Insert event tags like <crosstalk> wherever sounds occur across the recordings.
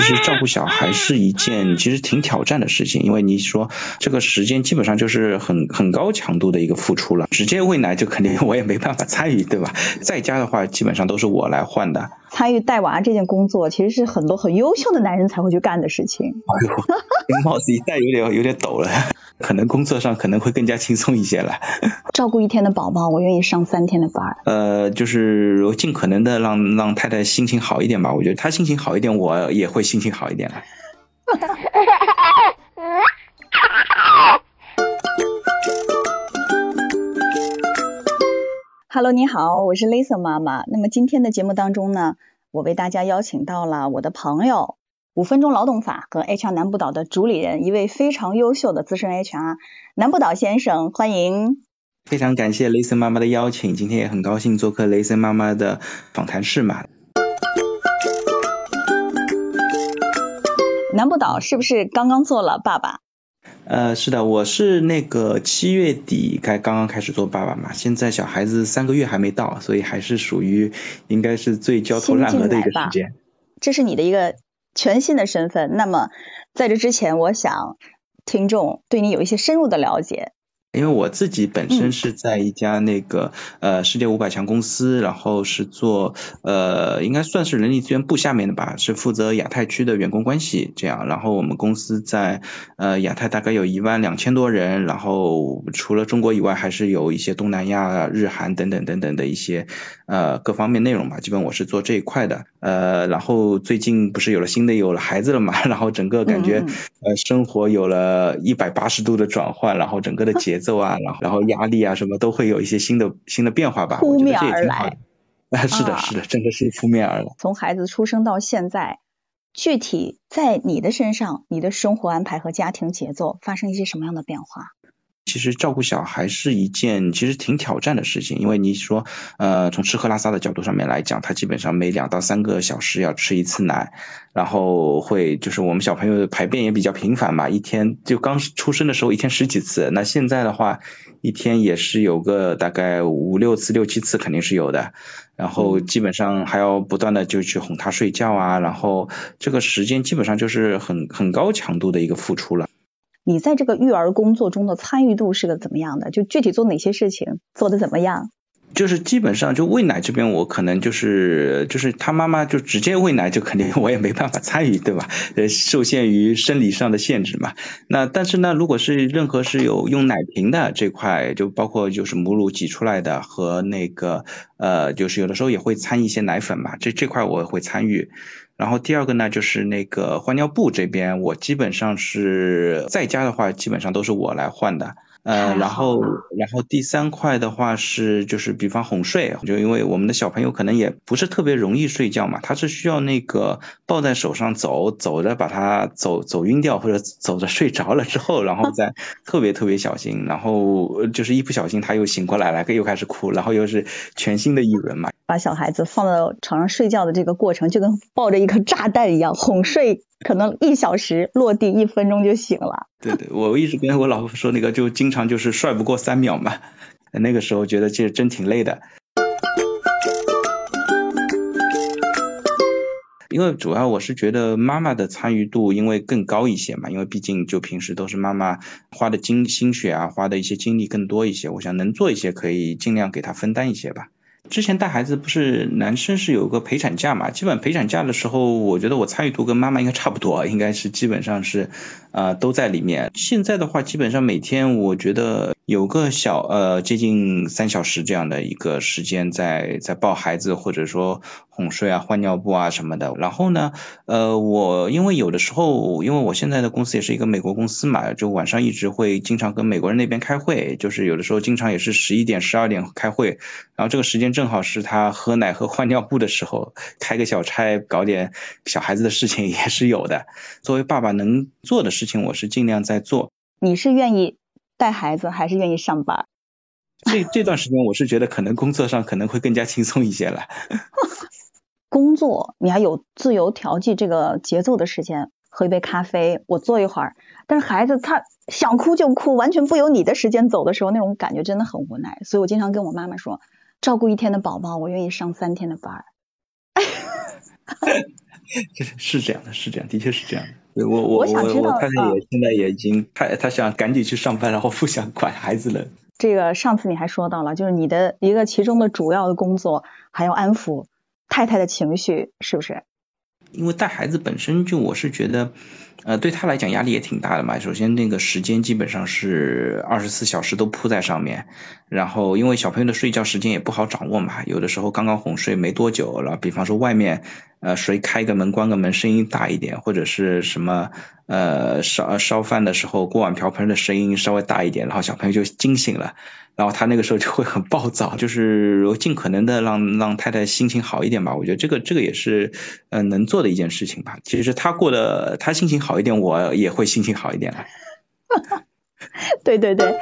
其实照顾小孩是一件其实挺挑战的事情，因为你说这个时间基本上就是很很高强度的一个付出了，直接喂奶就肯定我也没办法参与，对吧？在家的话基本上都是我来换的。参与带娃这件工作，其实是很多很优秀的男人才会去干的事情。哎呦，帽子一戴有点有点抖了，可能工作上可能会更加轻松一些了。<laughs> 照顾一天的宝宝，我愿意上三天的班。呃，就是尽可能的让让太太心情好一点吧，我觉得她心情好一点，我也会心情好一点了。Hello，你好，我是 Lisa 妈妈。那么今天的节目当中呢，我为大家邀请到了我的朋友，五分钟劳动法和 HR 南部岛的主理人，一位非常优秀的资深 HR 南部岛先生，欢迎。非常感谢 Lisa 妈妈的邀请，今天也很高兴做客 Lisa 妈妈的访谈室嘛。南部岛是不是刚刚做了爸爸？呃，是的，我是那个七月底开刚刚开始做爸爸嘛，现在小孩子三个月还没到，所以还是属于应该是最焦头烂额的一个时间。这是你的一个全新的身份，那么在这之前，我想听众对你有一些深入的了解。因为我自己本身是在一家那个呃世界五百强公司，然后是做呃应该算是人力资源部下面的吧，是负责亚太区的员工关系这样。然后我们公司在呃亚太大概有一万两千多人，然后除了中国以外，还是有一些东南亚、日韩等等等等的一些呃各方面内容吧。基本我是做这一块的。呃，然后最近不是有了新的有了孩子了嘛，<laughs> 然后整个感觉呃生活有了一百八十度的转换，然后整个的节奏啊，然后然后压力啊什么都会有一些新的新的变化吧。扑面而来。啊，<laughs> 是的，是的，真的是扑面而来。从孩子出生到现在，具体在你的身上，你的生活安排和家庭节奏发生一些什么样的变化？其实照顾小孩是一件其实挺挑战的事情，因为你说呃从吃喝拉撒的角度上面来讲，他基本上每两到三个小时要吃一次奶，然后会就是我们小朋友的排便也比较频繁嘛，一天就刚出生的时候一天十几次，那现在的话一天也是有个大概五六次六七次肯定是有的，然后基本上还要不断的就去哄他睡觉啊，然后这个时间基本上就是很很高强度的一个付出了。你在这个育儿工作中的参与度是个怎么样的？就具体做哪些事情，做的怎么样？就是基本上就喂奶这边，我可能就是就是他妈妈就直接喂奶，就肯定我也没办法参与，对吧？呃，受限于生理上的限制嘛。那但是呢，如果是任何是有用奶瓶的这块，就包括就是母乳挤出来的和那个呃，就是有的时候也会掺一些奶粉嘛，这这块我会参与。然后第二个呢，就是那个换尿布这边，我基本上是在家的话，基本上都是我来换的。呃，然后，然后第三块的话是，就是比方哄睡，就因为我们的小朋友可能也不是特别容易睡觉嘛，他是需要那个抱在手上走，走着把他走走晕掉，或者走着睡着了之后，然后 <laughs> 再特别特别小心，然后就是一不小心他又醒过来了，又开始哭，然后又是全新的一轮嘛。把小孩子放到床上睡觉的这个过程，就跟抱着一颗炸弹一样，哄睡。可能一小时落地一分钟就醒了。对对，我一直跟我老婆说，那个就经常就是帅不过三秒嘛。那个时候觉得其实真挺累的。因为主要我是觉得妈妈的参与度因为更高一些嘛，因为毕竟就平时都是妈妈花的精心血啊，花的一些精力更多一些。我想能做一些，可以尽量给她分担一些吧。之前带孩子不是男生是有个陪产假嘛？基本陪产假的时候，我觉得我参与度跟妈妈应该差不多，应该是基本上是呃都在里面。现在的话，基本上每天我觉得。有个小呃接近三小时这样的一个时间在在抱孩子或者说哄睡啊换尿布啊什么的，然后呢呃我因为有的时候因为我现在的公司也是一个美国公司嘛，就晚上一直会经常跟美国人那边开会，就是有的时候经常也是十一点十二点开会，然后这个时间正好是他喝奶和换尿布的时候，开个小差搞点小孩子的事情也是有的。作为爸爸能做的事情，我是尽量在做。你是愿意？带孩子还是愿意上班？这这段时间我是觉得可能工作上可能会更加轻松一些了。<laughs> 工作你还有自由调剂这个节奏的时间，喝一杯咖啡，我坐一会儿。但是孩子他想哭就哭，完全不由你的时间走的时候，那种感觉真的很无奈。所以我经常跟我妈妈说，照顾一天的宝宝，我愿意上三天的班。<laughs> 是这样的，是这样，的确是这样的。我我我我太太也现在也已经，她她想赶紧去上班，然后不想管孩子了。<laughs> 这个上次你还说到了，就是你的一个其中的主要的工作，还要安抚太太的情绪，是不是？因为带孩子本身就我是觉得。呃，对他来讲压力也挺大的嘛。首先，那个时间基本上是二十四小时都扑在上面，然后因为小朋友的睡觉时间也不好掌握嘛，有的时候刚刚哄睡没多久了，比方说外面呃谁开个门关个门声音大一点，或者是什么呃烧烧饭的时候锅碗瓢盆的声音稍微大一点，然后小朋友就惊醒了。然后他那个时候就会很暴躁，就是尽可能的让让太太心情好一点吧。我觉得这个这个也是呃能做的一件事情吧。其实他过得他心情好一点，我也会心情好一点 <laughs> 的。对对对。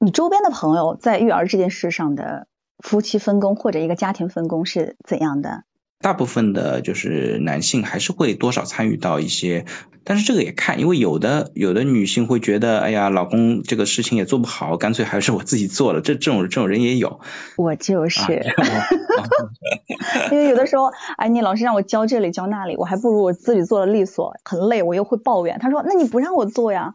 你周边的朋友在育儿这件事上的夫妻分工或者一个家庭分工是怎样的？大部分的就是男性还是会多少参与到一些，但是这个也看，因为有的有的女性会觉得，哎呀，老公这个事情也做不好，干脆还是我自己做了，这这种这种人也有。我就是，<laughs> 因为有的时候，哎，你老是让我教这里教那里，我还不如我自己做的利索，很累，我又会抱怨。他说，那你不让我做呀？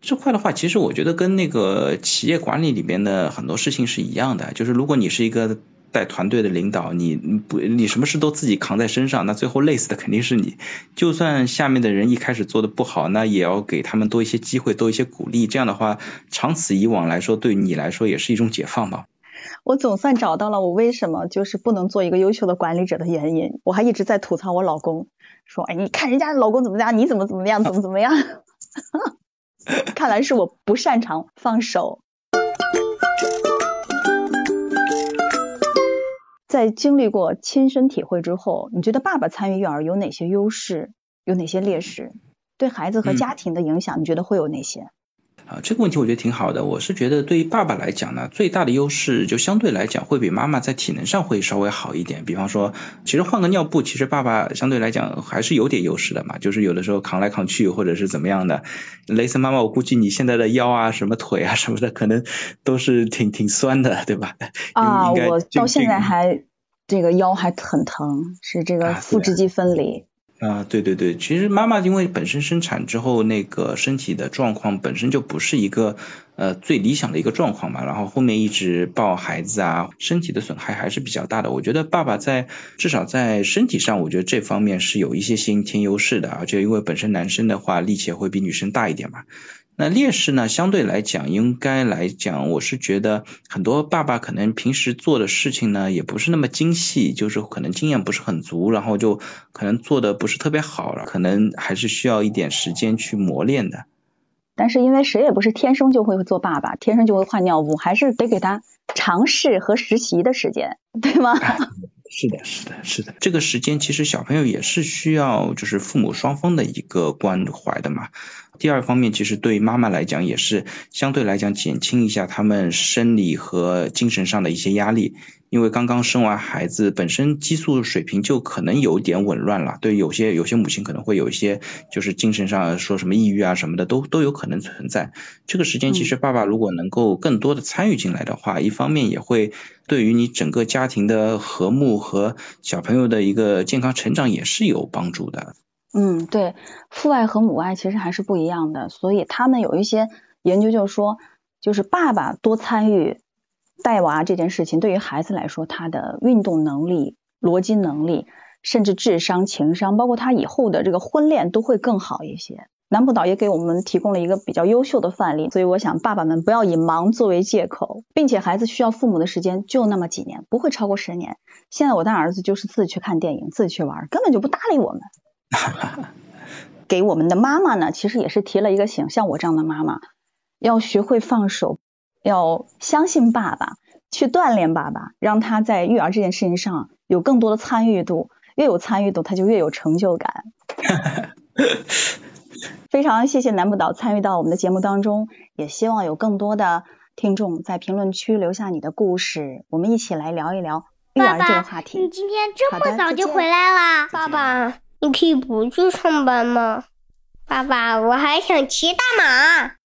这块的话，其实我觉得跟那个企业管理里边的很多事情是一样的，就是如果你是一个。带团队的领导，你不你什么事都自己扛在身上，那最后累死的肯定是你。就算下面的人一开始做的不好，那也要给他们多一些机会，多一些鼓励。这样的话，长此以往来说，对你来说也是一种解放吧。我总算找到了我为什么就是不能做一个优秀的管理者的原因。我还一直在吐槽我老公，说哎，你看人家老公怎么样，你怎么怎么样，怎么怎么样。<laughs> 看来是我不擅长放手。在经历过亲身体会之后，你觉得爸爸参与育儿有哪些优势，有哪些劣势？对孩子和家庭的影响，你觉得会有哪些？啊，这个问题我觉得挺好的。我是觉得对于爸爸来讲呢，最大的优势就相对来讲会比妈妈在体能上会稍微好一点。比方说，其实换个尿布，其实爸爸相对来讲还是有点优势的嘛。就是有的时候扛来扛去或者是怎么样的。雷森妈妈，我估计你现在的腰啊、什么腿啊什么的，可能都是挺挺酸的，对吧？啊，我到现在还这个腰还很疼，是这个腹直肌分离。啊，啊对对对，其实妈妈因为本身生产之后那个身体的状况本身就不是一个呃最理想的一个状况嘛，然后后面一直抱孩子啊，身体的损害还是比较大的。我觉得爸爸在至少在身体上，我觉得这方面是有一些先天优势的，而且因为本身男生的话力气会比女生大一点嘛。那劣势呢？相对来讲，应该来讲，我是觉得很多爸爸可能平时做的事情呢，也不是那么精细，就是可能经验不是很足，然后就可能做的不是特别好了，可能还是需要一点时间去磨练的。但是因为谁也不是天生就会做爸爸，天生就会换尿布，还是得给他尝试和实习的时间，对吗？<laughs> 是的，是的，是的。这个时间其实小朋友也是需要，就是父母双方的一个关怀的嘛。第二方面，其实对妈妈来讲也是相对来讲减轻一下他们生理和精神上的一些压力，因为刚刚生完孩子，本身激素水平就可能有点紊乱了。对有些有些母亲可能会有一些就是精神上说什么抑郁啊什么的都都有可能存在。这个时间其实爸爸如果能够更多的参与进来的话，一方面也会对于你整个家庭的和睦和小朋友的一个健康成长也是有帮助的。嗯，对，父爱和母爱其实还是不一样的，所以他们有一些研究就说，就是爸爸多参与带娃这件事情，对于孩子来说，他的运动能力、逻辑能力，甚至智商、情商，包括他以后的这个婚恋都会更好一些。南部岛也给我们提供了一个比较优秀的范例，所以我想爸爸们不要以忙作为借口，并且孩子需要父母的时间就那么几年，不会超过十年。现在我大儿子就是自己去看电影，自己去玩，根本就不搭理我们。<laughs> 给我们的妈妈呢，其实也是提了一个醒，像我这样的妈妈，要学会放手，要相信爸爸，去锻炼爸爸，让他在育儿这件事情上有更多的参与度，越有参与度，他就越有成就感。<laughs> 非常谢谢南部岛参与到我们的节目当中，也希望有更多的听众在评论区留下你的故事，我们一起来聊一聊育儿这个话题。你今天这么早就回来啦，爸爸。你可以不去上班吗，爸爸？我还想骑大马。